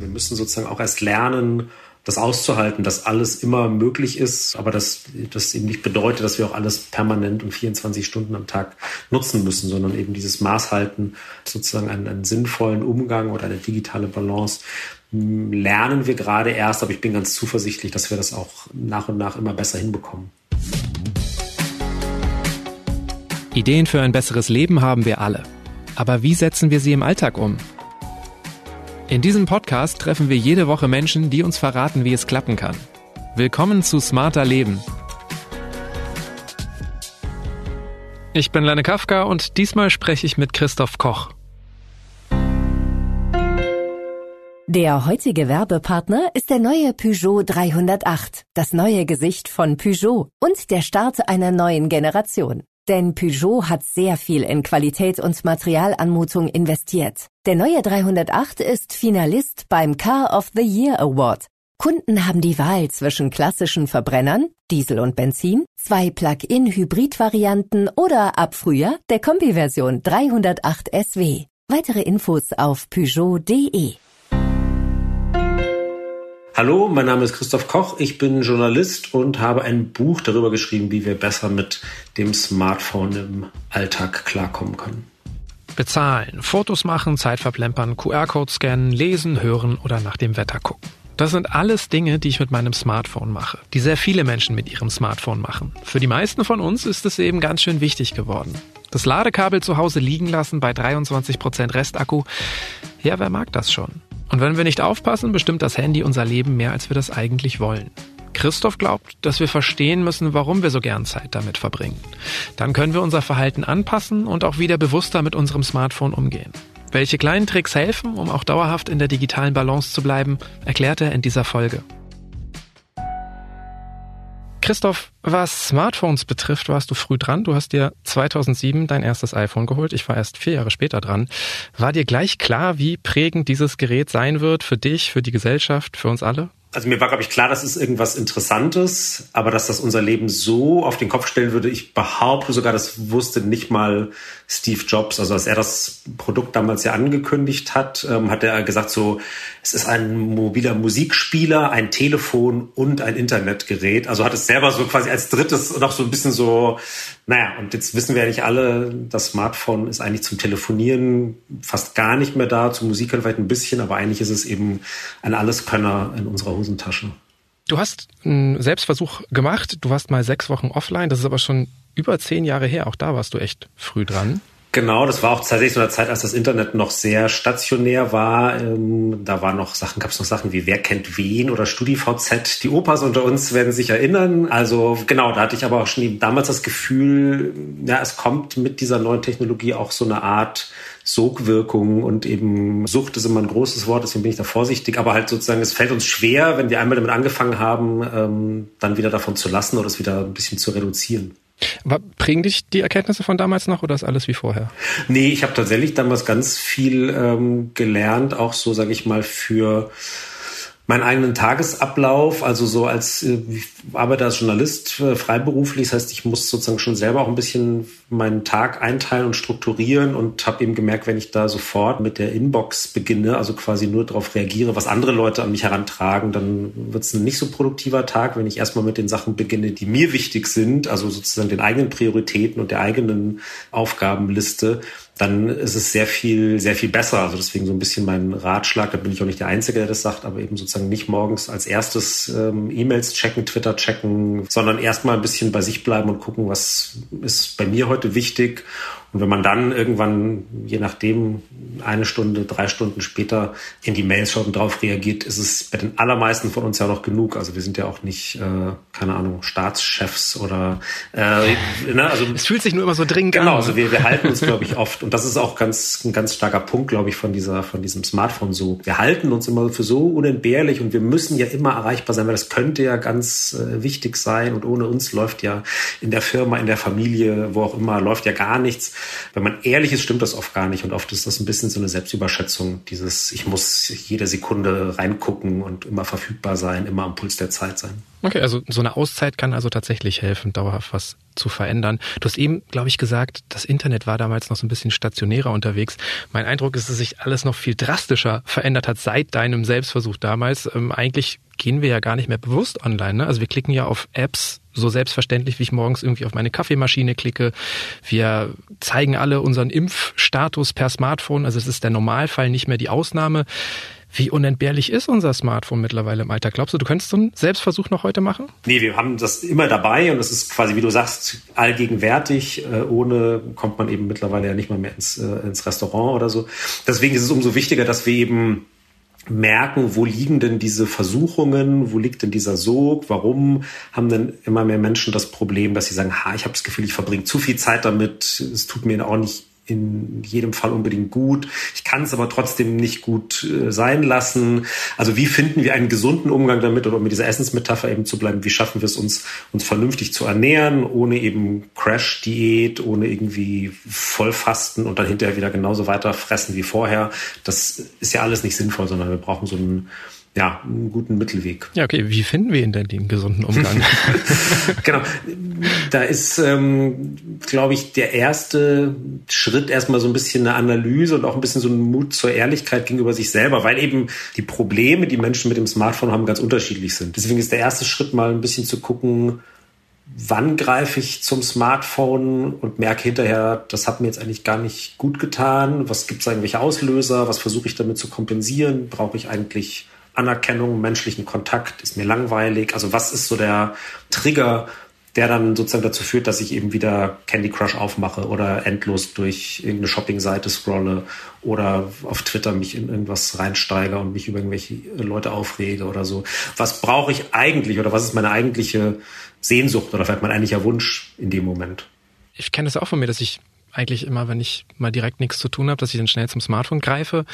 Wir müssen sozusagen auch erst lernen, das auszuhalten, dass alles immer möglich ist, aber dass das eben nicht bedeutet, dass wir auch alles permanent und 24 Stunden am Tag nutzen müssen, sondern eben dieses Maß halten, sozusagen einen, einen sinnvollen Umgang oder eine digitale Balance hm, lernen wir gerade erst, aber ich bin ganz zuversichtlich, dass wir das auch nach und nach immer besser hinbekommen. Ideen für ein besseres Leben haben wir alle. Aber wie setzen wir sie im Alltag um? In diesem Podcast treffen wir jede Woche Menschen, die uns verraten, wie es klappen kann. Willkommen zu Smarter Leben. Ich bin Lenne Kafka und diesmal spreche ich mit Christoph Koch. Der heutige Werbepartner ist der neue Peugeot 308, das neue Gesicht von Peugeot und der Start einer neuen Generation. Denn Peugeot hat sehr viel in Qualität und Materialanmutung investiert. Der neue 308 ist Finalist beim Car of the Year Award. Kunden haben die Wahl zwischen klassischen Verbrennern, Diesel und Benzin, zwei Plug-in-Hybrid-Varianten oder ab Frühjahr der Kombi-Version 308 SW. Weitere Infos auf Peugeot.de. Hallo, mein Name ist Christoph Koch. Ich bin Journalist und habe ein Buch darüber geschrieben, wie wir besser mit dem Smartphone im Alltag klarkommen können. Bezahlen, Fotos machen, Zeit verplempern, QR-Code scannen, lesen, hören oder nach dem Wetter gucken. Das sind alles Dinge, die ich mit meinem Smartphone mache, die sehr viele Menschen mit ihrem Smartphone machen. Für die meisten von uns ist es eben ganz schön wichtig geworden. Das Ladekabel zu Hause liegen lassen bei 23% Restakku, ja, wer mag das schon? Und wenn wir nicht aufpassen, bestimmt das Handy unser Leben mehr, als wir das eigentlich wollen. Christoph glaubt, dass wir verstehen müssen, warum wir so gern Zeit damit verbringen. Dann können wir unser Verhalten anpassen und auch wieder bewusster mit unserem Smartphone umgehen. Welche kleinen Tricks helfen, um auch dauerhaft in der digitalen Balance zu bleiben, erklärt er in dieser Folge. Christoph, was Smartphones betrifft, warst du früh dran. Du hast dir 2007 dein erstes iPhone geholt. Ich war erst vier Jahre später dran. War dir gleich klar, wie prägend dieses Gerät sein wird für dich, für die Gesellschaft, für uns alle? Also mir war, glaube ich, klar, das ist irgendwas Interessantes, aber dass das unser Leben so auf den Kopf stellen würde, ich behaupte sogar, das wusste nicht mal Steve Jobs. Also als er das Produkt damals ja angekündigt hat, ähm, hat er gesagt so, es ist ein mobiler Musikspieler, ein Telefon und ein Internetgerät. Also hat es selber so quasi als drittes noch so ein bisschen so, naja, und jetzt wissen wir ja nicht alle, das Smartphone ist eigentlich zum Telefonieren fast gar nicht mehr da, zum Musik vielleicht ein bisschen, aber eigentlich ist es eben ein Alleskönner in unserer Hosentasche. Du hast einen Selbstversuch gemacht. Du warst mal sechs Wochen offline. Das ist aber schon über zehn Jahre her. Auch da warst du echt früh dran. Genau, das war auch tatsächlich so eine Zeit, als das Internet noch sehr stationär war. Ähm, da war noch Sachen, gab es noch Sachen wie Wer kennt wen oder StudiVZ. Die Opas unter uns werden sich erinnern. Also genau, da hatte ich aber auch schon damals das Gefühl, ja, es kommt mit dieser neuen Technologie auch so eine Art Sogwirkung und eben Sucht ist immer ein großes Wort, deswegen bin ich da vorsichtig. Aber halt sozusagen, es fällt uns schwer, wenn wir einmal damit angefangen haben, ähm, dann wieder davon zu lassen oder es wieder ein bisschen zu reduzieren. Aber prägen dich die Erkenntnisse von damals noch oder ist alles wie vorher? Nee, ich habe tatsächlich damals ganz viel ähm, gelernt, auch so, sage ich mal, für meinen eigenen Tagesablauf, also so als äh, arbeite als Journalist äh, freiberuflich, das heißt, ich muss sozusagen schon selber auch ein bisschen meinen Tag einteilen und strukturieren und habe eben gemerkt, wenn ich da sofort mit der Inbox beginne, also quasi nur darauf reagiere, was andere Leute an mich herantragen, dann wird es ein nicht so produktiver Tag, wenn ich erstmal mit den Sachen beginne, die mir wichtig sind, also sozusagen den eigenen Prioritäten und der eigenen Aufgabenliste dann ist es sehr viel, sehr viel besser. Also deswegen so ein bisschen mein Ratschlag, da bin ich auch nicht der Einzige, der das sagt, aber eben sozusagen nicht morgens als erstes ähm, E-Mails checken, Twitter checken, sondern erstmal ein bisschen bei sich bleiben und gucken, was ist bei mir heute wichtig und wenn man dann irgendwann, je nachdem, eine Stunde, drei Stunden später in die Mails schaut und darauf reagiert, ist es bei den allermeisten von uns ja noch genug. Also wir sind ja auch nicht, äh, keine Ahnung, Staatschefs oder äh, ne? also es fühlt sich nur immer so dringend genau, an. Genau, also wir, wir halten uns, glaube ich, oft und das ist auch ganz ein ganz starker Punkt, glaube ich, von dieser von diesem Smartphone so. Wir halten uns immer für so unentbehrlich und wir müssen ja immer erreichbar sein, weil das könnte ja ganz äh, wichtig sein und ohne uns läuft ja in der Firma, in der Familie, wo auch immer läuft ja gar nichts. Wenn man ehrlich ist, stimmt das oft gar nicht. Und oft ist das ein bisschen so eine Selbstüberschätzung. Dieses, ich muss jede Sekunde reingucken und immer verfügbar sein, immer am Puls der Zeit sein. Okay, also so eine Auszeit kann also tatsächlich helfen, dauerhaft was zu verändern. Du hast eben, glaube ich, gesagt, das Internet war damals noch so ein bisschen stationärer unterwegs. Mein Eindruck ist, dass sich alles noch viel drastischer verändert hat seit deinem Selbstversuch damals. Ähm, eigentlich gehen wir ja gar nicht mehr bewusst online. Ne? Also wir klicken ja auf Apps so selbstverständlich, wie ich morgens irgendwie auf meine Kaffeemaschine klicke. Wir zeigen alle unseren Impfstatus per Smartphone. Also es ist der Normalfall, nicht mehr die Ausnahme. Wie unentbehrlich ist unser Smartphone mittlerweile im Alltag? Glaubst du, du könntest so einen Selbstversuch noch heute machen? Nee, wir haben das immer dabei und es ist quasi, wie du sagst, allgegenwärtig. Äh, ohne kommt man eben mittlerweile ja nicht mal mehr ins, äh, ins Restaurant oder so. Deswegen ist es umso wichtiger, dass wir eben merken, wo liegen denn diese Versuchungen, wo liegt denn dieser Sog, warum haben denn immer mehr Menschen das Problem, dass sie sagen, ha, ich habe das Gefühl, ich verbringe zu viel Zeit damit, es tut mir auch nicht in jedem Fall unbedingt gut. Ich kann es aber trotzdem nicht gut äh, sein lassen. Also wie finden wir einen gesunden Umgang damit oder um mit dieser Essensmetapher eben zu bleiben? Wie schaffen wir es uns, uns vernünftig zu ernähren, ohne eben Crash-Diät, ohne irgendwie Vollfasten und dann hinterher wieder genauso weiter fressen wie vorher? Das ist ja alles nicht sinnvoll, sondern wir brauchen so einen ja, einen guten Mittelweg. Ja, okay. Wie finden wir ihn denn, den gesunden Umgang? genau. Da ist, ähm, glaube ich, der erste Schritt erstmal so ein bisschen eine Analyse und auch ein bisschen so ein Mut zur Ehrlichkeit gegenüber sich selber, weil eben die Probleme, die Menschen mit dem Smartphone haben, ganz unterschiedlich sind. Deswegen ist der erste Schritt mal ein bisschen zu gucken, wann greife ich zum Smartphone und merke hinterher, das hat mir jetzt eigentlich gar nicht gut getan. Was gibt es irgendwelche Auslöser? Was versuche ich damit zu kompensieren? Brauche ich eigentlich Anerkennung, menschlichen Kontakt, ist mir langweilig. Also was ist so der Trigger, der dann sozusagen dazu führt, dass ich eben wieder Candy Crush aufmache oder endlos durch irgendeine Shopping-Seite scrolle oder auf Twitter mich in irgendwas reinsteige und mich über irgendwelche Leute aufrege oder so. Was brauche ich eigentlich oder was ist meine eigentliche Sehnsucht oder vielleicht mein eigentlicher Wunsch in dem Moment? Ich kenne das auch von mir, dass ich eigentlich immer, wenn ich mal direkt nichts zu tun habe, dass ich dann schnell zum Smartphone greife.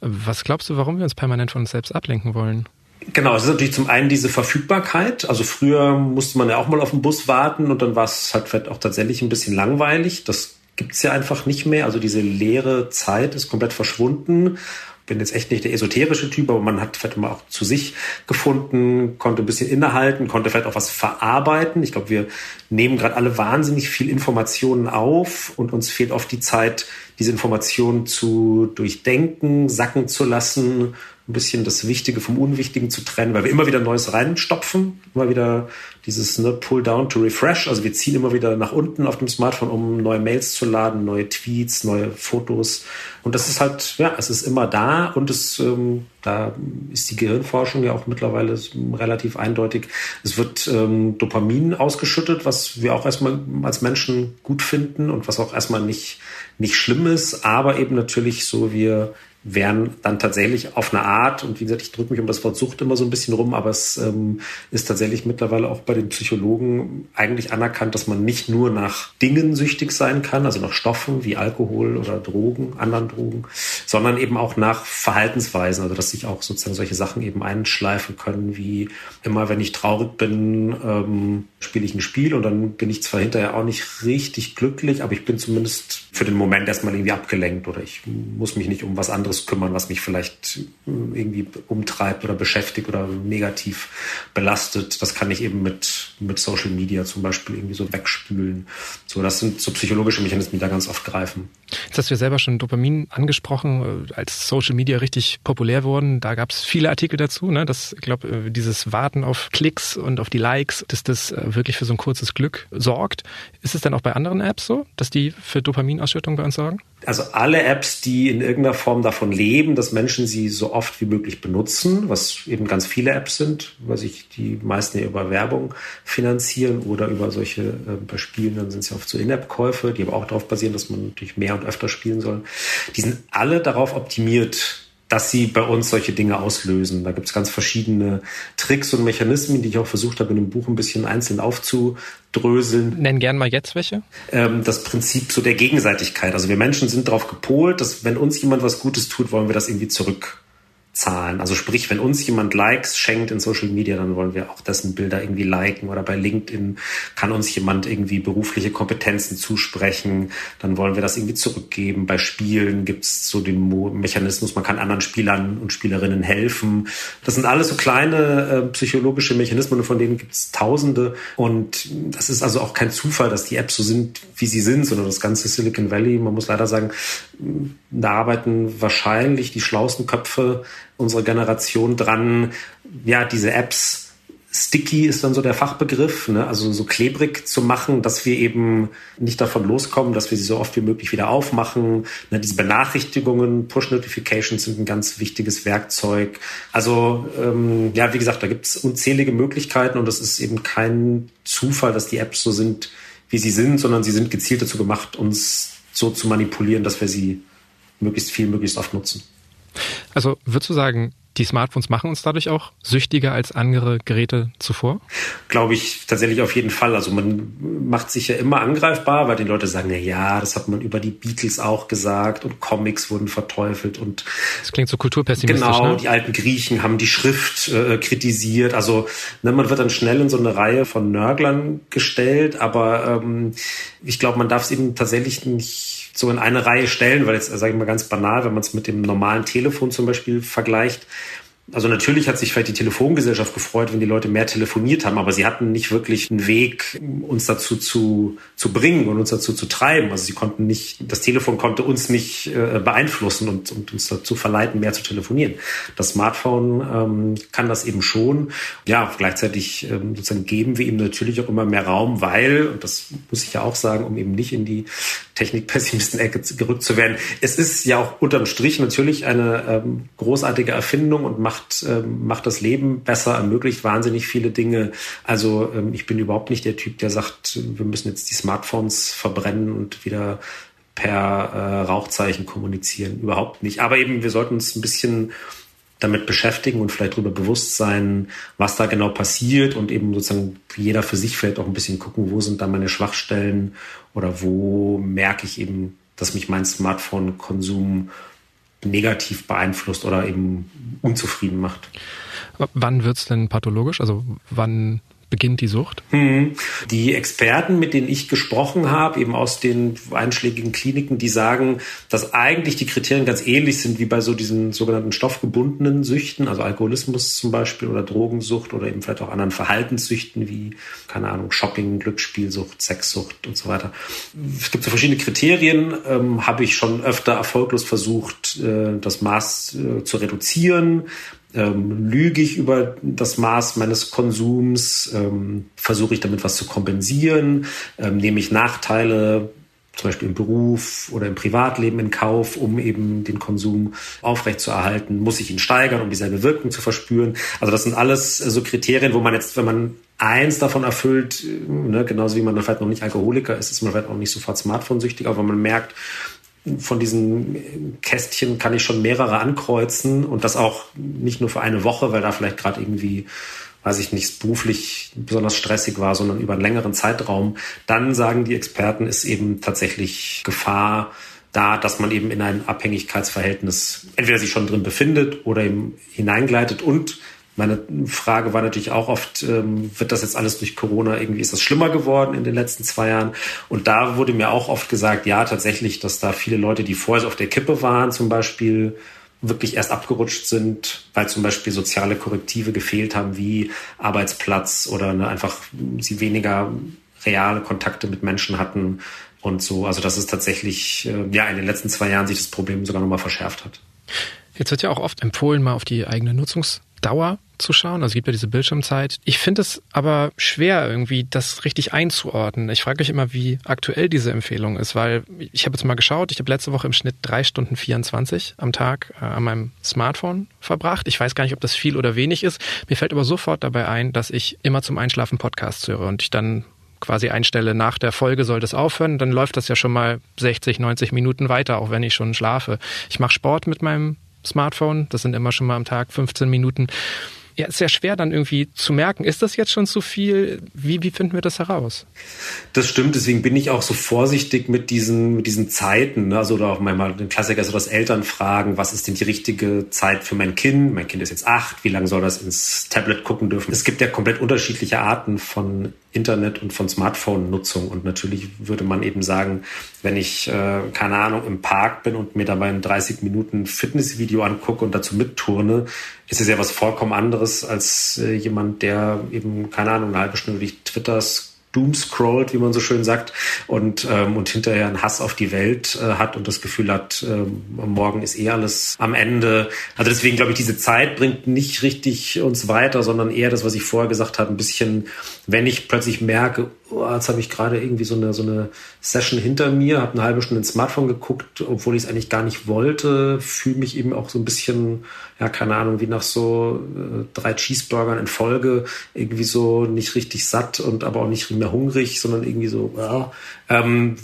Was glaubst du, warum wir uns permanent von uns selbst ablenken wollen? Genau, es ist natürlich zum einen diese Verfügbarkeit. Also früher musste man ja auch mal auf den Bus warten und dann war es halt vielleicht auch tatsächlich ein bisschen langweilig. Das gibt es ja einfach nicht mehr. Also diese leere Zeit ist komplett verschwunden bin jetzt echt nicht der esoterische Typ, aber man hat vielleicht mal auch zu sich gefunden, konnte ein bisschen innehalten, konnte vielleicht auch was verarbeiten. Ich glaube, wir nehmen gerade alle wahnsinnig viel Informationen auf und uns fehlt oft die Zeit, diese Informationen zu durchdenken, sacken zu lassen ein bisschen das Wichtige vom Unwichtigen zu trennen, weil wir immer wieder Neues reinstopfen, immer wieder dieses ne, Pull down to refresh. Also wir ziehen immer wieder nach unten auf dem Smartphone, um neue Mails zu laden, neue Tweets, neue Fotos. Und das ist halt, ja, es ist immer da und es, ähm, da ist die Gehirnforschung ja auch mittlerweile relativ eindeutig. Es wird ähm, Dopamin ausgeschüttet, was wir auch erstmal als Menschen gut finden und was auch erstmal nicht, nicht schlimm ist, aber eben natürlich so wir wären dann tatsächlich auf eine Art, und wie gesagt, ich drücke mich um das Wort Sucht immer so ein bisschen rum, aber es ähm, ist tatsächlich mittlerweile auch bei den Psychologen eigentlich anerkannt, dass man nicht nur nach Dingen süchtig sein kann, also nach Stoffen wie Alkohol oder Drogen, anderen Drogen, sondern eben auch nach Verhaltensweisen, also dass sich auch sozusagen solche Sachen eben einschleifen können, wie immer, wenn ich traurig bin, ähm, spiele ich ein Spiel und dann bin ich zwar hinterher auch nicht richtig glücklich, aber ich bin zumindest für den Moment erstmal irgendwie abgelenkt oder ich muss mich nicht um was anderes kümmern, was mich vielleicht äh, irgendwie umtreibt oder beschäftigt oder negativ belastet. Das kann ich eben mit, mit Social Media zum Beispiel irgendwie so wegspülen. So, das sind so psychologische Mechanismen, die da ganz oft greifen. Jetzt hast du ja selber schon Dopamin angesprochen, äh, als Social Media richtig populär wurden. Da gab es viele Artikel dazu, ne? dass, ich glaube, äh, dieses Warten auf Klicks und auf die Likes, dass das wirklich für so ein kurzes Glück sorgt. Ist es dann auch bei anderen Apps so, dass die für Dopaminausschüttung bei uns sorgen? also alle Apps, die in irgendeiner Form davon leben, dass Menschen sie so oft wie möglich benutzen, was eben ganz viele Apps sind, weil sich die meisten ja über Werbung finanzieren oder über solche, äh, bei Spielen, dann sind es ja oft so In-App-Käufe, die aber auch darauf basieren, dass man natürlich mehr und öfter spielen soll. Die sind alle darauf optimiert, dass sie bei uns solche Dinge auslösen. Da gibt es ganz verschiedene Tricks und Mechanismen, die ich auch versucht habe, in dem Buch ein bisschen einzeln aufzudröseln. Nenn gern mal jetzt welche. Ähm, das Prinzip so der Gegenseitigkeit. Also wir Menschen sind darauf gepolt, dass wenn uns jemand was Gutes tut, wollen wir das irgendwie zurück zahlen. Also sprich, wenn uns jemand Likes schenkt in Social Media, dann wollen wir auch dessen Bilder irgendwie liken oder bei LinkedIn kann uns jemand irgendwie berufliche Kompetenzen zusprechen, dann wollen wir das irgendwie zurückgeben. Bei Spielen gibt es so den Mechanismus, man kann anderen Spielern und Spielerinnen helfen. Das sind alles so kleine äh, psychologische Mechanismen, von denen gibt es Tausende und das ist also auch kein Zufall, dass die Apps so sind, wie sie sind, sondern das ganze Silicon Valley, man muss leider sagen, da arbeiten wahrscheinlich die schlauesten Köpfe unserer Generation dran, ja, diese Apps sticky ist dann so der Fachbegriff, ne? also so klebrig zu machen, dass wir eben nicht davon loskommen, dass wir sie so oft wie möglich wieder aufmachen. Ne? Diese Benachrichtigungen, Push-Notifications sind ein ganz wichtiges Werkzeug. Also ähm, ja, wie gesagt, da gibt es unzählige Möglichkeiten und es ist eben kein Zufall, dass die Apps so sind, wie sie sind, sondern sie sind gezielt dazu gemacht, uns so zu manipulieren, dass wir sie möglichst viel, möglichst oft nutzen. Also würdest du sagen, die Smartphones machen uns dadurch auch süchtiger als andere Geräte zuvor? Glaube ich tatsächlich auf jeden Fall. Also man macht sich ja immer angreifbar, weil die Leute sagen, na ja, das hat man über die Beatles auch gesagt und Comics wurden verteufelt und das klingt so kulturpessimistisch. Genau, ne? die alten Griechen haben die Schrift äh, kritisiert. Also ne, man wird dann schnell in so eine Reihe von Nörglern gestellt, aber ähm, ich glaube, man darf es eben tatsächlich nicht so in eine Reihe stellen, weil jetzt, sage ich mal ganz banal, wenn man es mit dem normalen Telefon zum Beispiel vergleicht, also natürlich hat sich vielleicht die Telefongesellschaft gefreut, wenn die Leute mehr telefoniert haben, aber sie hatten nicht wirklich einen Weg, uns dazu zu, zu bringen und uns dazu zu treiben. Also sie konnten nicht, das Telefon konnte uns nicht äh, beeinflussen und, und, uns dazu verleiten, mehr zu telefonieren. Das Smartphone ähm, kann das eben schon. Ja, gleichzeitig ähm, sozusagen geben wir ihm natürlich auch immer mehr Raum, weil, und das muss ich ja auch sagen, um eben nicht in die Technikpessimisten-Ecke gerückt zu werden, es ist ja auch unterm Strich natürlich eine ähm, großartige Erfindung und macht macht, ähm, macht das Leben besser, ermöglicht wahnsinnig viele Dinge. Also ähm, ich bin überhaupt nicht der Typ, der sagt, wir müssen jetzt die Smartphones verbrennen und wieder per äh, Rauchzeichen kommunizieren. Überhaupt nicht. Aber eben, wir sollten uns ein bisschen damit beschäftigen und vielleicht darüber bewusst sein, was da genau passiert und eben sozusagen jeder für sich vielleicht auch ein bisschen gucken, wo sind da meine Schwachstellen oder wo merke ich eben, dass mich mein Smartphone-Konsum negativ beeinflusst oder eben unzufrieden macht. Wann wird es denn pathologisch? Also wann beginnt die Sucht? Hm. Die Experten, mit denen ich gesprochen habe, eben aus den einschlägigen Kliniken, die sagen, dass eigentlich die Kriterien ganz ähnlich sind wie bei so diesen sogenannten stoffgebundenen Süchten, also Alkoholismus zum Beispiel oder Drogensucht oder eben vielleicht auch anderen Verhaltenssüchten wie, keine Ahnung, Shopping, Glücksspielsucht, Sexsucht und so weiter. Es gibt so verschiedene Kriterien, ähm, habe ich schon öfter erfolglos versucht, äh, das Maß äh, zu reduzieren ähm, lüge ich über das Maß meines Konsums, ähm, versuche ich damit was zu kompensieren, ähm, nehme ich Nachteile zum Beispiel im Beruf oder im Privatleben in Kauf, um eben den Konsum aufrechtzuerhalten? Muss ich ihn steigern, um dieselbe Wirkung zu verspüren? Also das sind alles so Kriterien, wo man jetzt, wenn man eins davon erfüllt, ne, genauso wie man vielleicht noch nicht Alkoholiker ist, ist man vielleicht auch nicht sofort Smartphone-süchtig, aber man merkt, von diesen Kästchen kann ich schon mehrere ankreuzen und das auch nicht nur für eine Woche, weil da vielleicht gerade irgendwie, weiß ich nicht, beruflich besonders stressig war, sondern über einen längeren Zeitraum. Dann sagen die Experten, ist eben tatsächlich Gefahr da, dass man eben in ein Abhängigkeitsverhältnis entweder sich schon drin befindet oder eben hineingleitet und meine Frage war natürlich auch oft, ähm, wird das jetzt alles durch Corona irgendwie, ist das schlimmer geworden in den letzten zwei Jahren? Und da wurde mir auch oft gesagt, ja, tatsächlich, dass da viele Leute, die vorher auf der Kippe waren, zum Beispiel, wirklich erst abgerutscht sind, weil zum Beispiel soziale Korrektive gefehlt haben, wie Arbeitsplatz oder ne, einfach sie weniger reale Kontakte mit Menschen hatten und so. Also dass es tatsächlich äh, ja in den letzten zwei Jahren sich das Problem sogar nochmal verschärft hat. Jetzt wird ja auch oft empfohlen, mal auf die eigene Nutzungsdauer zu schauen. Also gibt ja diese Bildschirmzeit. Ich finde es aber schwer, irgendwie das richtig einzuordnen. Ich frage mich immer, wie aktuell diese Empfehlung ist, weil ich habe jetzt mal geschaut, ich habe letzte Woche im Schnitt drei Stunden 24 am Tag äh, an meinem Smartphone verbracht. Ich weiß gar nicht, ob das viel oder wenig ist. Mir fällt aber sofort dabei ein, dass ich immer zum Einschlafen Podcasts höre und ich dann quasi einstelle, nach der Folge soll das aufhören, dann läuft das ja schon mal 60, 90 Minuten weiter, auch wenn ich schon schlafe. Ich mache Sport mit meinem Smartphone. Das sind immer schon mal am Tag 15 Minuten. Ja, ist sehr schwer dann irgendwie zu merken, ist das jetzt schon zu viel? Wie, wie finden wir das heraus? Das stimmt, deswegen bin ich auch so vorsichtig mit diesen, mit diesen Zeiten. Ne? Also oder auch manchmal den Klassiker, so dass Eltern fragen, was ist denn die richtige Zeit für mein Kind? Mein Kind ist jetzt acht, wie lange soll das ins Tablet gucken dürfen? Es gibt ja komplett unterschiedliche Arten von Internet und von Smartphone-Nutzung. Und natürlich würde man eben sagen, wenn ich, äh, keine Ahnung, im Park bin und mir dabei ein 30 Minuten Fitnessvideo angucke und dazu mitturne, ist es ja was vollkommen anderes als äh, jemand, der eben, keine Ahnung, eine halbe Stunde durch Twitter doomscrollt, wie man so schön sagt, und, ähm, und hinterher einen Hass auf die Welt äh, hat und das Gefühl hat, ähm, morgen ist eh alles am Ende. Also deswegen glaube ich, diese Zeit bringt nicht richtig uns weiter, sondern eher das, was ich vorher gesagt habe, ein bisschen, wenn ich plötzlich merke, oh, jetzt habe ich gerade irgendwie so eine, so eine Session hinter mir, habe eine halbe Stunde ins Smartphone geguckt, obwohl ich es eigentlich gar nicht wollte, fühle mich eben auch so ein bisschen, ja, keine Ahnung, wie nach so äh, drei Cheeseburgern in Folge, irgendwie so nicht richtig satt und aber auch nicht mehr hungrig, sondern irgendwie so, ja, ähm,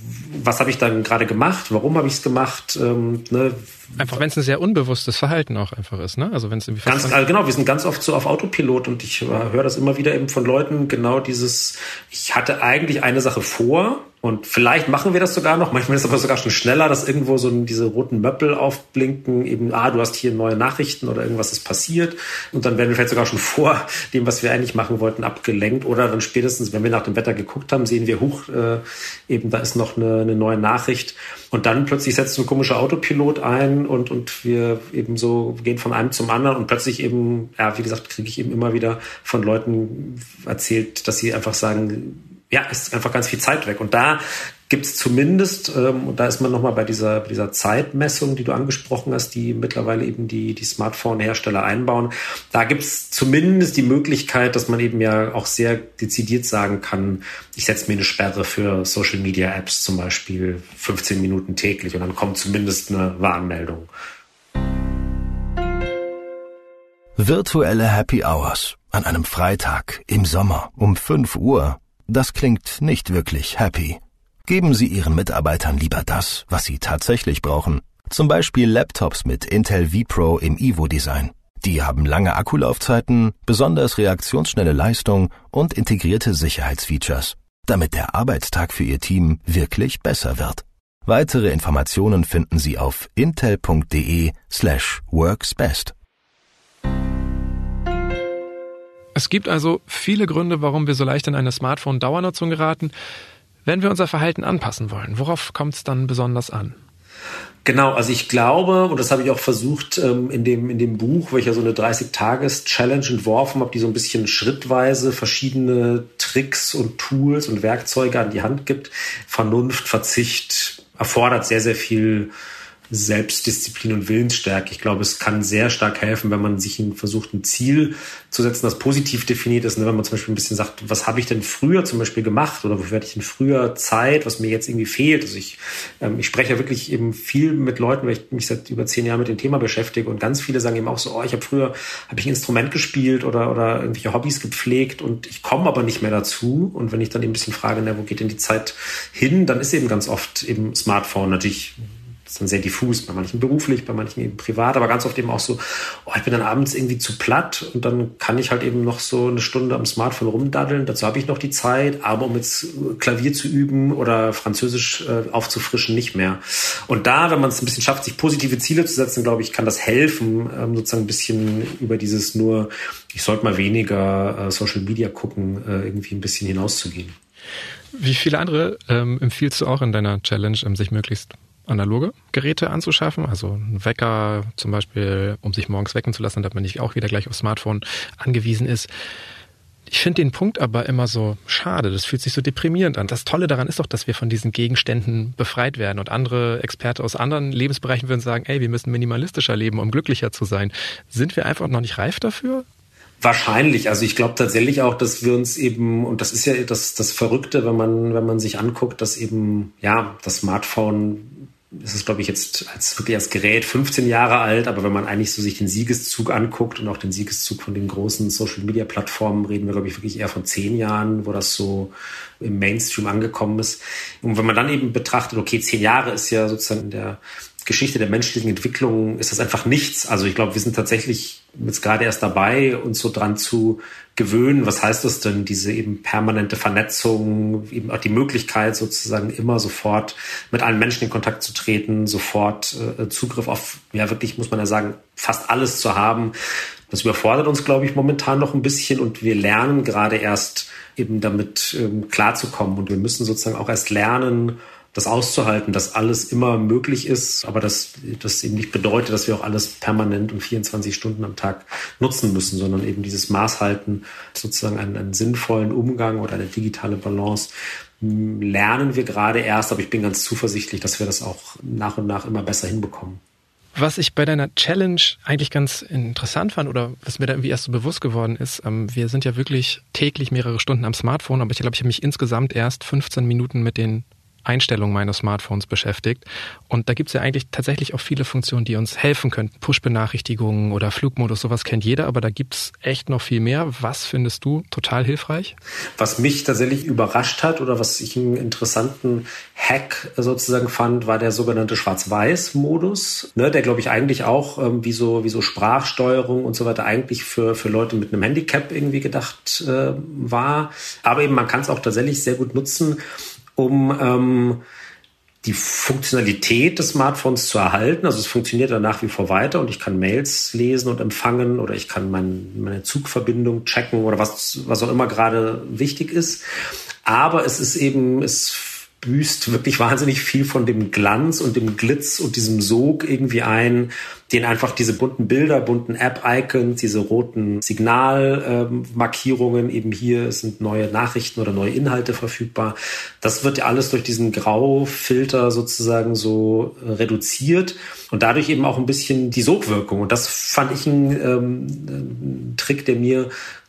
was habe ich dann gerade gemacht? Warum habe ich es gemacht? Ähm, ne? Einfach, wenn es ein sehr unbewusstes Verhalten auch einfach ist, ne? Also wenn es irgendwie ganz also genau, wir sind ganz oft so auf Autopilot und ich äh, höre das immer wieder eben von Leuten. Genau dieses, ich hatte eigentlich eine Sache vor und vielleicht machen wir das sogar noch. Manchmal ist es aber sogar schon schneller, dass irgendwo so diese roten Möppel aufblinken, eben, ah, du hast hier neue Nachrichten oder irgendwas ist passiert. Und dann werden wir vielleicht sogar schon vor dem, was wir eigentlich machen wollten, abgelenkt. Oder dann spätestens, wenn wir nach dem Wetter geguckt haben, sehen wir, huch, äh, eben da ist noch eine, eine neue Nachricht. Und dann plötzlich setzt ein komischer Autopilot ein und, und wir eben so gehen von einem zum anderen und plötzlich eben, ja, wie gesagt, kriege ich eben immer wieder von Leuten erzählt, dass sie einfach sagen, ja, ist einfach ganz viel Zeit weg. Und da gibt's zumindest, ähm, und da ist man nochmal bei dieser, bei dieser Zeitmessung, die du angesprochen hast, die mittlerweile eben die, die Smartphone-Hersteller einbauen, da gibt's zumindest die Möglichkeit, dass man eben ja auch sehr dezidiert sagen kann, ich setze mir eine Sperre für Social-Media-Apps zum Beispiel 15 Minuten täglich und dann kommt zumindest eine Warnmeldung. Virtuelle Happy Hours an einem Freitag im Sommer um 5 Uhr. Das klingt nicht wirklich happy. Geben Sie Ihren Mitarbeitern lieber das, was sie tatsächlich brauchen. Zum Beispiel Laptops mit Intel vPro im Evo-Design. Die haben lange Akkulaufzeiten, besonders reaktionsschnelle Leistung und integrierte Sicherheitsfeatures, damit der Arbeitstag für Ihr Team wirklich besser wird. Weitere Informationen finden Sie auf intel.de slash worksbest. Es gibt also viele Gründe, warum wir so leicht in eine Smartphone-Dauernutzung geraten. Wenn wir unser Verhalten anpassen wollen, worauf kommt es dann besonders an? Genau, also ich glaube, und das habe ich auch versucht ähm, in, dem, in dem Buch, ich ja so eine 30-Tages-Challenge entworfen habe, die so ein bisschen schrittweise verschiedene Tricks und Tools und Werkzeuge an die Hand gibt. Vernunft, Verzicht erfordert sehr, sehr viel Selbstdisziplin und Willensstärke. Ich glaube, es kann sehr stark helfen, wenn man sich versucht, ein Ziel zu setzen, das positiv definiert ist. Wenn man zum Beispiel ein bisschen sagt, was habe ich denn früher zum Beispiel gemacht oder wofür hatte ich denn früher Zeit, was mir jetzt irgendwie fehlt. Also ich, ähm, ich spreche ja wirklich eben viel mit Leuten, weil ich mich seit über zehn Jahren mit dem Thema beschäftige und ganz viele sagen eben auch so, oh, ich habe früher habe ich ein Instrument gespielt oder, oder irgendwelche Hobbys gepflegt und ich komme aber nicht mehr dazu. Und wenn ich dann eben ein bisschen frage, na, wo geht denn die Zeit hin, dann ist eben ganz oft eben Smartphone natürlich das ist dann sehr diffus, bei manchen beruflich, bei manchen eben privat, aber ganz oft eben auch so, oh, ich bin dann abends irgendwie zu platt und dann kann ich halt eben noch so eine Stunde am Smartphone rumdaddeln. Dazu habe ich noch die Zeit, aber um jetzt Klavier zu üben oder Französisch äh, aufzufrischen, nicht mehr. Und da, wenn man es ein bisschen schafft, sich positive Ziele zu setzen, glaube ich, kann das helfen, ähm, sozusagen ein bisschen über dieses nur, ich sollte mal weniger äh, Social Media gucken, äh, irgendwie ein bisschen hinauszugehen. Wie viele andere ähm, empfiehlst du auch in deiner Challenge, ähm, sich möglichst analoge Geräte anzuschaffen, also ein Wecker zum Beispiel, um sich morgens wecken zu lassen, damit man nicht auch wieder gleich aufs Smartphone angewiesen ist. Ich finde den Punkt aber immer so schade. Das fühlt sich so deprimierend an. Das Tolle daran ist doch, dass wir von diesen Gegenständen befreit werden. Und andere Experte aus anderen Lebensbereichen würden sagen, ey, wir müssen minimalistischer leben, um glücklicher zu sein. Sind wir einfach noch nicht reif dafür? Wahrscheinlich. Also ich glaube tatsächlich auch, dass wir uns eben, und das ist ja das, das Verrückte, wenn man, wenn man sich anguckt, dass eben, ja, das Smartphone es ist, glaube ich, jetzt als wirklich als Gerät 15 Jahre alt, aber wenn man eigentlich so sich den Siegeszug anguckt und auch den Siegeszug von den großen Social Media Plattformen, reden wir, glaube ich, wirklich eher von zehn Jahren, wo das so im Mainstream angekommen ist. Und wenn man dann eben betrachtet, okay, zehn Jahre ist ja sozusagen der Geschichte der menschlichen Entwicklung ist das einfach nichts. Also ich glaube, wir sind tatsächlich jetzt gerade erst dabei, uns so dran zu gewöhnen. Was heißt das denn, diese eben permanente Vernetzung, eben auch die Möglichkeit sozusagen immer sofort mit allen Menschen in Kontakt zu treten, sofort äh, Zugriff auf, ja wirklich, muss man ja sagen, fast alles zu haben. Das überfordert uns, glaube ich, momentan noch ein bisschen und wir lernen gerade erst eben damit ähm, klarzukommen und wir müssen sozusagen auch erst lernen, das auszuhalten, dass alles immer möglich ist, aber dass das eben nicht bedeutet, dass wir auch alles permanent und 24 Stunden am Tag nutzen müssen, sondern eben dieses Maß halten, sozusagen einen, einen sinnvollen Umgang oder eine digitale Balance hm, lernen wir gerade erst, aber ich bin ganz zuversichtlich, dass wir das auch nach und nach immer besser hinbekommen. Was ich bei deiner Challenge eigentlich ganz interessant fand oder was mir da irgendwie erst so bewusst geworden ist, ähm, wir sind ja wirklich täglich mehrere Stunden am Smartphone, aber ich glaube, ich habe mich insgesamt erst 15 Minuten mit den Einstellungen meines Smartphones beschäftigt. Und da gibt es ja eigentlich tatsächlich auch viele Funktionen, die uns helfen könnten. Push-Benachrichtigungen oder Flugmodus, sowas kennt jeder, aber da gibt es echt noch viel mehr. Was findest du total hilfreich? Was mich tatsächlich überrascht hat oder was ich einen interessanten Hack sozusagen fand, war der sogenannte Schwarz-Weiß-Modus, ne, der glaube ich eigentlich auch ähm, wie, so, wie so Sprachsteuerung und so weiter eigentlich für, für Leute mit einem Handicap irgendwie gedacht äh, war. Aber eben man kann es auch tatsächlich sehr gut nutzen, um ähm, die Funktionalität des Smartphones zu erhalten. Also es funktioniert dann nach wie vor weiter und ich kann Mails lesen und empfangen oder ich kann mein, meine Zugverbindung checken oder was, was auch immer gerade wichtig ist. Aber es ist eben, es büßt wirklich wahnsinnig viel von dem Glanz und dem Glitz und diesem Sog irgendwie ein, den einfach diese bunten Bilder, bunten App-Icons, diese roten Signalmarkierungen, ähm, eben hier sind neue Nachrichten oder neue Inhalte verfügbar. Das wird ja alles durch diesen Graufilter sozusagen so reduziert und dadurch eben auch ein bisschen die Sogwirkung. Und das fand ich ein, ähm, ein Trick, der mir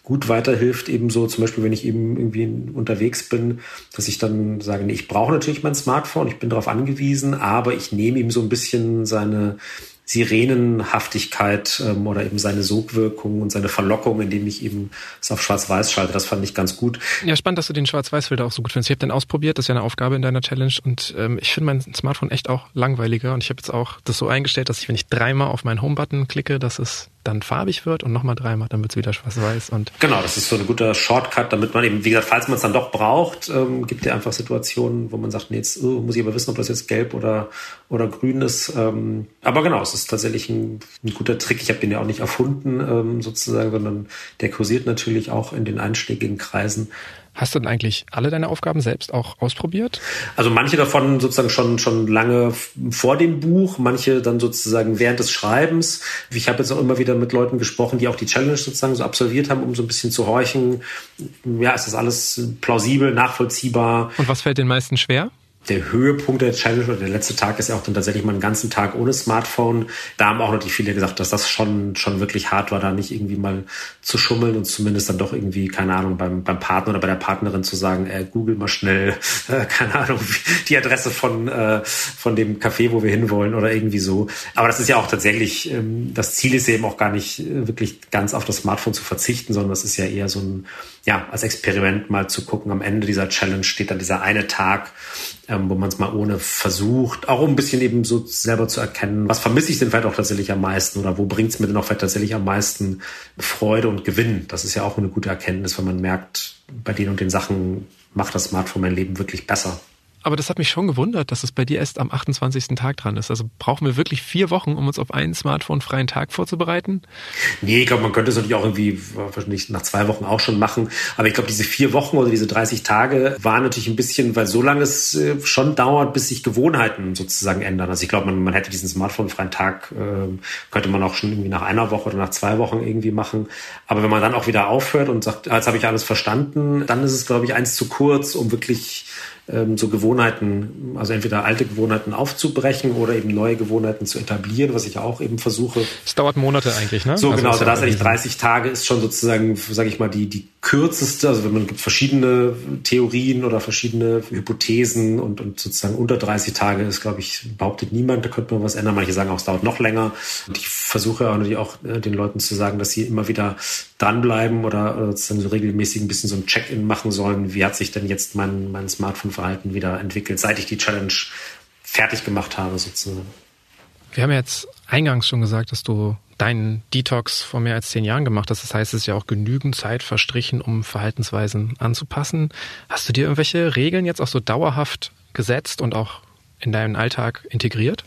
gut weiterhilft, eben so zum Beispiel, wenn ich eben irgendwie unterwegs bin, dass ich dann sage, nee, ich brauche natürlich mein Smartphone, ich bin darauf angewiesen, aber ich nehme ihm so ein bisschen seine Sirenenhaftigkeit ähm, oder eben seine Sogwirkung und seine Verlockung, indem ich eben es auf Schwarz-Weiß schalte. Das fand ich ganz gut. Ja, spannend, dass du den Schwarz-Weiß-Filter auch so gut findest. Ich habe den ausprobiert, das ist ja eine Aufgabe in deiner Challenge und ähm, ich finde mein Smartphone echt auch langweiliger und ich habe jetzt auch das so eingestellt, dass ich, wenn ich dreimal auf meinen Home-Button klicke, dass es dann farbig wird und nochmal dreimal, dann wird es wieder schwarz-weiß. Und genau, das ist so ein guter Shortcut, damit man eben, wie gesagt, falls man es dann doch braucht, ähm, gibt ja einfach Situationen, wo man sagt, nee, jetzt oh, muss ich aber wissen, ob das jetzt gelb oder, oder grün ist. Ähm, aber genau, es ist tatsächlich ein, ein guter Trick. Ich habe den ja auch nicht erfunden, ähm, sozusagen, sondern der kursiert natürlich auch in den einschlägigen Kreisen. Hast du denn eigentlich alle deine Aufgaben selbst auch ausprobiert? Also manche davon sozusagen schon, schon lange vor dem Buch, manche dann sozusagen während des Schreibens. Ich habe jetzt auch immer wieder mit Leuten gesprochen, die auch die Challenge sozusagen so absolviert haben, um so ein bisschen zu horchen. Ja, ist das alles plausibel, nachvollziehbar? Und was fällt den meisten schwer? Der Höhepunkt der Challenge oder der letzte Tag ist ja auch dann tatsächlich mal einen ganzen Tag ohne Smartphone. Da haben auch natürlich viele gesagt, dass das schon, schon wirklich hart war, da nicht irgendwie mal zu schummeln und zumindest dann doch irgendwie, keine Ahnung, beim, beim Partner oder bei der Partnerin zu sagen, äh, google mal schnell, äh, keine Ahnung, die Adresse von, äh, von dem Café, wo wir hinwollen oder irgendwie so. Aber das ist ja auch tatsächlich, ähm, das Ziel ist eben auch gar nicht äh, wirklich ganz auf das Smartphone zu verzichten, sondern das ist ja eher so ein, ja, als Experiment mal zu gucken. Am Ende dieser Challenge steht dann dieser eine Tag, ähm, wo man es mal ohne versucht, auch um ein bisschen eben so selber zu erkennen, was vermisse ich denn vielleicht auch tatsächlich am meisten oder wo bringt es mir denn auch vielleicht tatsächlich am meisten Freude und Gewinn. Das ist ja auch eine gute Erkenntnis, wenn man merkt, bei den und den Sachen macht das Smartphone mein Leben wirklich besser. Aber das hat mich schon gewundert, dass es bei dir erst am 28. Tag dran ist. Also brauchen wir wirklich vier Wochen, um uns auf einen Smartphone-freien Tag vorzubereiten? Nee, ich glaube, man könnte es natürlich auch irgendwie wahrscheinlich nach zwei Wochen auch schon machen. Aber ich glaube, diese vier Wochen oder diese 30 Tage waren natürlich ein bisschen, weil so lange es äh, schon dauert, bis sich Gewohnheiten sozusagen ändern. Also ich glaube, man, man hätte diesen Smartphone-freien Tag, äh, könnte man auch schon irgendwie nach einer Woche oder nach zwei Wochen irgendwie machen. Aber wenn man dann auch wieder aufhört und sagt, ah, jetzt habe ich alles verstanden, dann ist es, glaube ich, eins zu kurz, um wirklich ähm, so Gewohnheiten, also entweder alte Gewohnheiten aufzubrechen oder eben neue Gewohnheiten zu etablieren, was ich auch eben versuche. Es dauert Monate eigentlich, ne? So also genau, also da ist eigentlich 30 Tage ist schon sozusagen, sage ich mal, die die kürzeste, also wenn man gibt verschiedene Theorien oder verschiedene Hypothesen und, und sozusagen unter 30 Tage ist, glaube ich, behauptet niemand, da könnte man was ändern. Manche sagen auch, es dauert noch länger. Und ich versuche auch natürlich auch äh, den Leuten zu sagen, dass sie immer wieder dranbleiben oder, sozusagen so regelmäßig ein bisschen so ein Check-in machen sollen. Wie hat sich denn jetzt mein, mein Smartphone-Verhalten wieder entwickelt, seit ich die Challenge fertig gemacht habe sozusagen. Wir haben jetzt eingangs schon gesagt, dass du deinen Detox vor mehr als zehn Jahren gemacht hast. Das heißt, es ist ja auch genügend Zeit verstrichen, um Verhaltensweisen anzupassen. Hast du dir irgendwelche Regeln jetzt auch so dauerhaft gesetzt und auch in deinen Alltag integriert?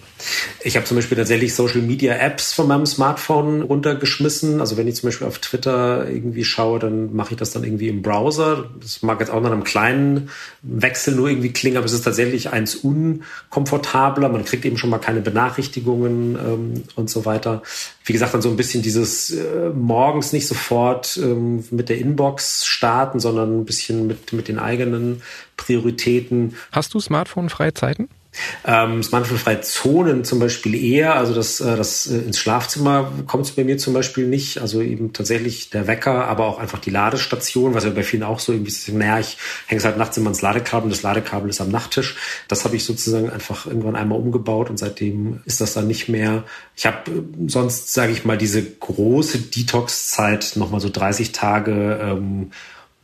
Ich habe zum Beispiel tatsächlich Social Media Apps von meinem Smartphone runtergeschmissen. Also wenn ich zum Beispiel auf Twitter irgendwie schaue, dann mache ich das dann irgendwie im Browser. Das mag jetzt auch nach einem kleinen Wechsel nur irgendwie klingen, aber es ist tatsächlich eins unkomfortabler. Man kriegt eben schon mal keine Benachrichtigungen ähm, und so weiter. Wie gesagt, dann so ein bisschen dieses äh, morgens nicht sofort ähm, mit der Inbox starten, sondern ein bisschen mit, mit den eigenen Prioritäten. Hast du Smartphone-freie Zeiten? Ähm, smartphone-freie Zonen zum Beispiel eher, also das, äh, das äh, ins Schlafzimmer kommt es bei mir zum Beispiel nicht. Also eben tatsächlich der Wecker, aber auch einfach die Ladestation, was ja bei vielen auch so irgendwie ist, naja, ich hänge es halt nachts immer ins Ladekabel, das Ladekabel ist am Nachttisch. Das habe ich sozusagen einfach irgendwann einmal umgebaut und seitdem ist das dann nicht mehr. Ich habe äh, sonst, sage ich mal, diese große Detox-Zeit, nochmal so 30 Tage ähm,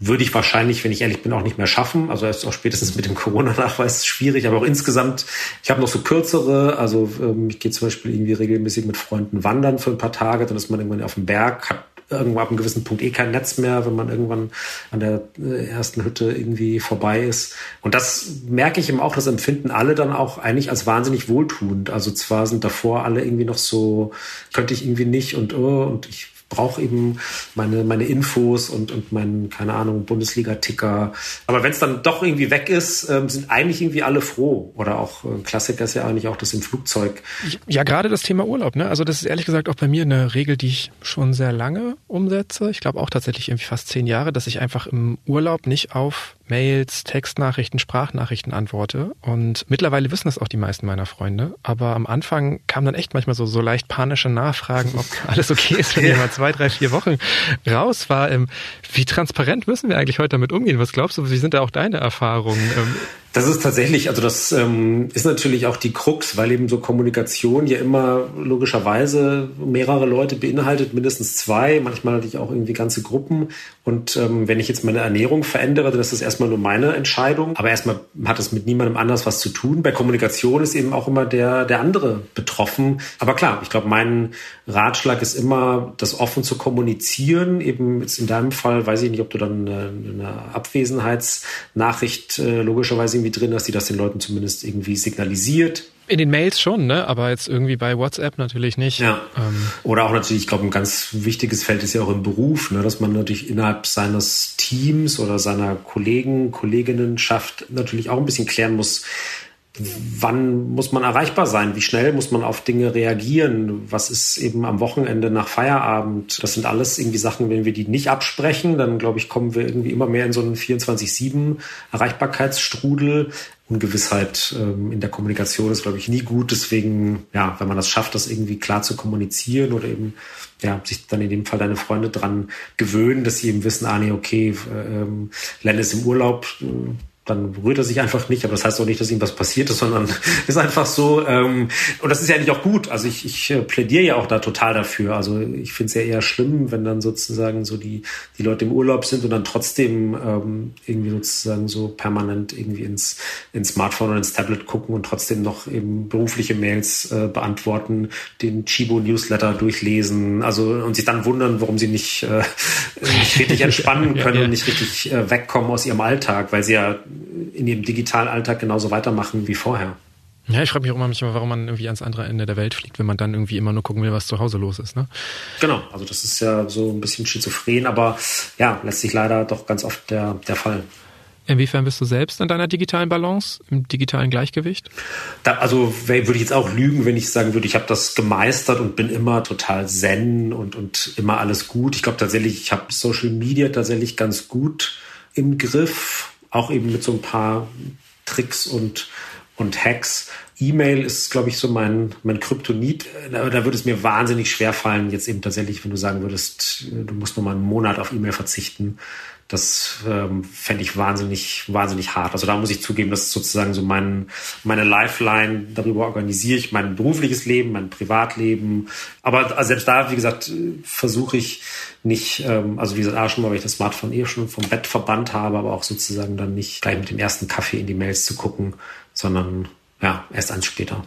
würde ich wahrscheinlich, wenn ich ehrlich bin, auch nicht mehr schaffen. Also ist auch spätestens mit dem Corona-Nachweis schwierig, aber auch insgesamt, ich habe noch so kürzere, also ähm, ich gehe zum Beispiel irgendwie regelmäßig mit Freunden wandern für ein paar Tage, dann ist man irgendwann auf dem Berg, hat irgendwo ab einem gewissen Punkt eh kein Netz mehr, wenn man irgendwann an der äh, ersten Hütte irgendwie vorbei ist. Und das merke ich eben auch, das empfinden alle dann auch eigentlich als wahnsinnig wohltuend. Also zwar sind davor alle irgendwie noch so, könnte ich irgendwie nicht und oh, und ich brauche eben meine, meine Infos und, und meinen, keine Ahnung, Bundesliga-Ticker. Aber wenn es dann doch irgendwie weg ist, ähm, sind eigentlich irgendwie alle froh. Oder auch äh, Klassiker ist ja eigentlich auch das im Flugzeug. Ja, gerade das Thema Urlaub, ne? Also das ist ehrlich gesagt auch bei mir eine Regel, die ich schon sehr lange umsetze. Ich glaube auch tatsächlich irgendwie fast zehn Jahre, dass ich einfach im Urlaub nicht auf Mails, Textnachrichten, Sprachnachrichten antworte. Und mittlerweile wissen das auch die meisten meiner Freunde. Aber am Anfang kamen dann echt manchmal so, so leicht panische Nachfragen, ob alles okay ist, wenn ja. mal zwei, drei, vier Wochen raus war. Ähm, wie transparent müssen wir eigentlich heute damit umgehen? Was glaubst du, wie sind da auch deine Erfahrungen? Das ist tatsächlich, also das ähm, ist natürlich auch die Krux, weil eben so Kommunikation ja immer logischerweise mehrere Leute beinhaltet, mindestens zwei, manchmal natürlich auch irgendwie ganze Gruppen. Und ähm, wenn ich jetzt meine Ernährung verändere, dann ist das erstmal nur meine Entscheidung. Aber erstmal hat das mit niemandem anders was zu tun. Bei Kommunikation ist eben auch immer der, der andere betroffen. Aber klar, ich glaube, mein Ratschlag ist immer, das offen zu kommunizieren. Eben jetzt in deinem Fall, weiß ich nicht, ob du dann eine, eine Abwesenheitsnachricht äh, logischerweise irgendwie drin, dass sie das den Leuten zumindest irgendwie signalisiert. In den Mails schon, ne? Aber jetzt irgendwie bei WhatsApp natürlich nicht. Ja. Ähm. Oder auch natürlich, ich glaube, ein ganz wichtiges Feld ist ja auch im Beruf, ne? dass man natürlich innerhalb seines Teams oder seiner Kollegen, Kolleginnen schafft, natürlich auch ein bisschen klären muss, wann muss man erreichbar sein? Wie schnell muss man auf Dinge reagieren? Was ist eben am Wochenende nach Feierabend? Das sind alles irgendwie Sachen, wenn wir die nicht absprechen, dann glaube ich, kommen wir irgendwie immer mehr in so einen 24-7 Erreichbarkeitsstrudel. Ungewissheit ähm, in der Kommunikation ist, glaube ich, nie gut. Deswegen, ja, wenn man das schafft, das irgendwie klar zu kommunizieren oder eben, ja, sich dann in dem Fall deine Freunde dran gewöhnen, dass sie eben wissen, ah nee, okay, ähm, Len ist im Urlaub, äh, dann berührt er sich einfach nicht, aber das heißt auch nicht, dass ihm was passiert ist, sondern ist einfach so. Ähm, und das ist ja eigentlich auch gut. Also ich, ich äh, plädiere ja auch da total dafür. Also ich finde es ja eher schlimm, wenn dann sozusagen so die, die Leute im Urlaub sind und dann trotzdem ähm, irgendwie sozusagen so permanent irgendwie ins, ins Smartphone oder ins Tablet gucken und trotzdem noch eben berufliche Mails äh, beantworten, den Chibo Newsletter durchlesen, also und sich dann wundern, warum sie nicht, äh, nicht richtig entspannen können ja, ja. und nicht richtig äh, wegkommen aus ihrem Alltag, weil sie ja in ihrem digitalen Alltag genauso weitermachen wie vorher. Ja, ich frage mich auch immer manchmal, warum man irgendwie ans andere Ende der Welt fliegt, wenn man dann irgendwie immer nur gucken will, was zu Hause los ist. Ne? Genau, also das ist ja so ein bisschen schizophren, aber ja, lässt sich leider doch ganz oft der, der Fall. Inwiefern bist du selbst in deiner digitalen Balance, im digitalen Gleichgewicht? Da, also würde ich jetzt auch lügen, wenn ich sagen würde, ich habe das gemeistert und bin immer total zen und, und immer alles gut. Ich glaube tatsächlich, ich habe Social Media tatsächlich ganz gut im Griff auch eben mit so ein paar Tricks und, und Hacks. E-Mail ist, glaube ich, so mein, mein Kryptonit. Da, da würde es mir wahnsinnig schwer fallen, jetzt eben tatsächlich, wenn du sagen würdest, du musst nur mal einen Monat auf E-Mail verzichten. Das ähm, fände ich wahnsinnig, wahnsinnig hart. Also da muss ich zugeben, das ist sozusagen so mein, meine Lifeline. Darüber organisiere ich mein berufliches Leben, mein Privatleben. Aber also selbst da, wie gesagt, versuche ich nicht, ähm, also wie gesagt, A schon mal, weil ich das Smartphone eh schon vom Bett verbannt habe, aber auch sozusagen dann nicht gleich mit dem ersten Kaffee in die Mails zu gucken, sondern ja, erst eins später.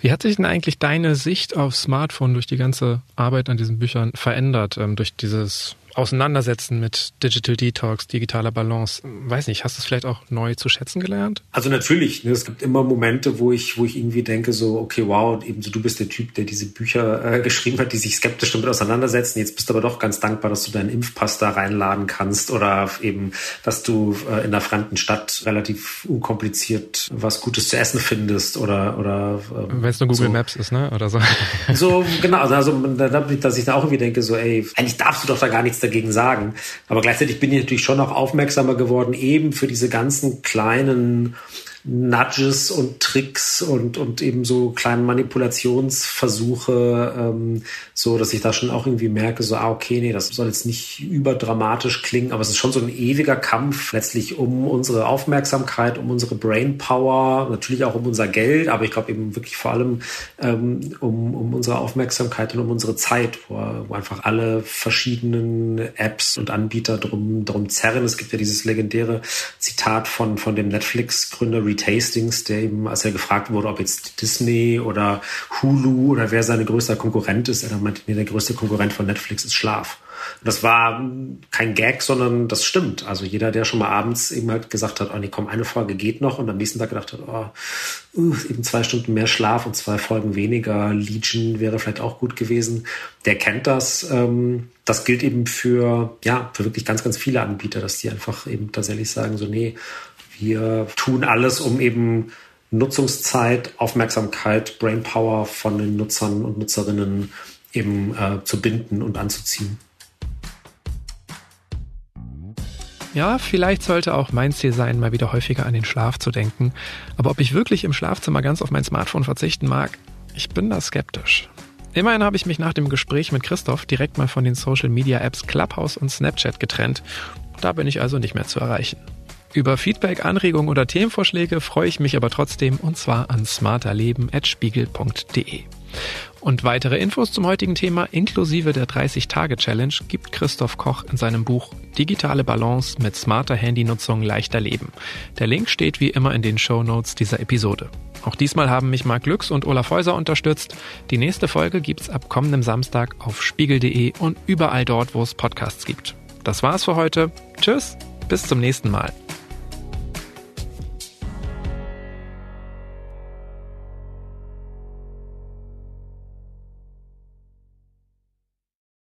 Wie hat sich denn eigentlich deine Sicht auf Smartphone durch die ganze Arbeit an diesen Büchern verändert, ähm, durch dieses Auseinandersetzen mit Digital Detox, digitaler Balance. Weiß nicht, hast du es vielleicht auch neu zu schätzen gelernt? Also natürlich, ne, es gibt immer Momente, wo ich, wo ich irgendwie denke, so, okay, wow, eben so, du bist der Typ, der diese Bücher äh, geschrieben hat, die sich skeptisch damit auseinandersetzen. Jetzt bist du aber doch ganz dankbar, dass du deinen Impfpass da reinladen kannst oder eben, dass du äh, in einer fremden Stadt relativ unkompliziert was Gutes zu essen findest oder, oder ähm, wenn es nur Google so. Maps ist, ne? Oder so. So, genau, also dass ich da auch irgendwie denke, so, ey, eigentlich darfst du doch da gar nichts dagegen sagen. Aber gleichzeitig bin ich natürlich schon auch aufmerksamer geworden, eben für diese ganzen kleinen Nudges und Tricks und, und eben so kleine Manipulationsversuche, ähm, so dass ich da schon auch irgendwie merke, so, ah, okay, nee, das soll jetzt nicht überdramatisch klingen, aber es ist schon so ein ewiger Kampf letztlich um unsere Aufmerksamkeit, um unsere Brainpower, natürlich auch um unser Geld, aber ich glaube eben wirklich vor allem ähm, um, um unsere Aufmerksamkeit und um unsere Zeit, wo, wo einfach alle verschiedenen Apps und Anbieter drum, drum zerren. Es gibt ja dieses legendäre Zitat von, von dem Netflix-Gründer Reed Hastings, der eben, als er gefragt wurde, ob jetzt Disney oder Hulu oder wer seine größter Konkurrent ist, er meinte, nee, der größte Konkurrent von Netflix ist Schlaf. Und das war kein Gag, sondern das stimmt. Also jeder, der schon mal abends eben halt gesagt hat, oh nee, komm, eine Folge geht noch und am nächsten Tag gedacht hat, oh, uh, eben zwei Stunden mehr Schlaf und zwei Folgen weniger Legion wäre vielleicht auch gut gewesen. Der kennt das. Ähm, das gilt eben für, ja, für wirklich ganz, ganz viele Anbieter, dass die einfach eben tatsächlich sagen, so, nee, wir tun alles, um eben Nutzungszeit, Aufmerksamkeit, Brainpower von den Nutzern und Nutzerinnen eben äh, zu binden und anzuziehen. Ja, vielleicht sollte auch mein Ziel sein, mal wieder häufiger an den Schlaf zu denken. Aber ob ich wirklich im Schlafzimmer ganz auf mein Smartphone verzichten mag, ich bin da skeptisch. Immerhin habe ich mich nach dem Gespräch mit Christoph direkt mal von den Social Media Apps Clubhouse und Snapchat getrennt. Da bin ich also nicht mehr zu erreichen. Über Feedback, Anregungen oder Themenvorschläge freue ich mich aber trotzdem und zwar an smarterleben.spiegel.de. Und weitere Infos zum heutigen Thema inklusive der 30-Tage-Challenge gibt Christoph Koch in seinem Buch Digitale Balance mit smarter Handynutzung leichter Leben. Der Link steht wie immer in den Show Notes dieser Episode. Auch diesmal haben mich Marc Glücks und Olaf Häuser unterstützt. Die nächste Folge gibt's ab kommendem Samstag auf spiegel.de und überall dort, wo es Podcasts gibt. Das war's für heute. Tschüss, bis zum nächsten Mal.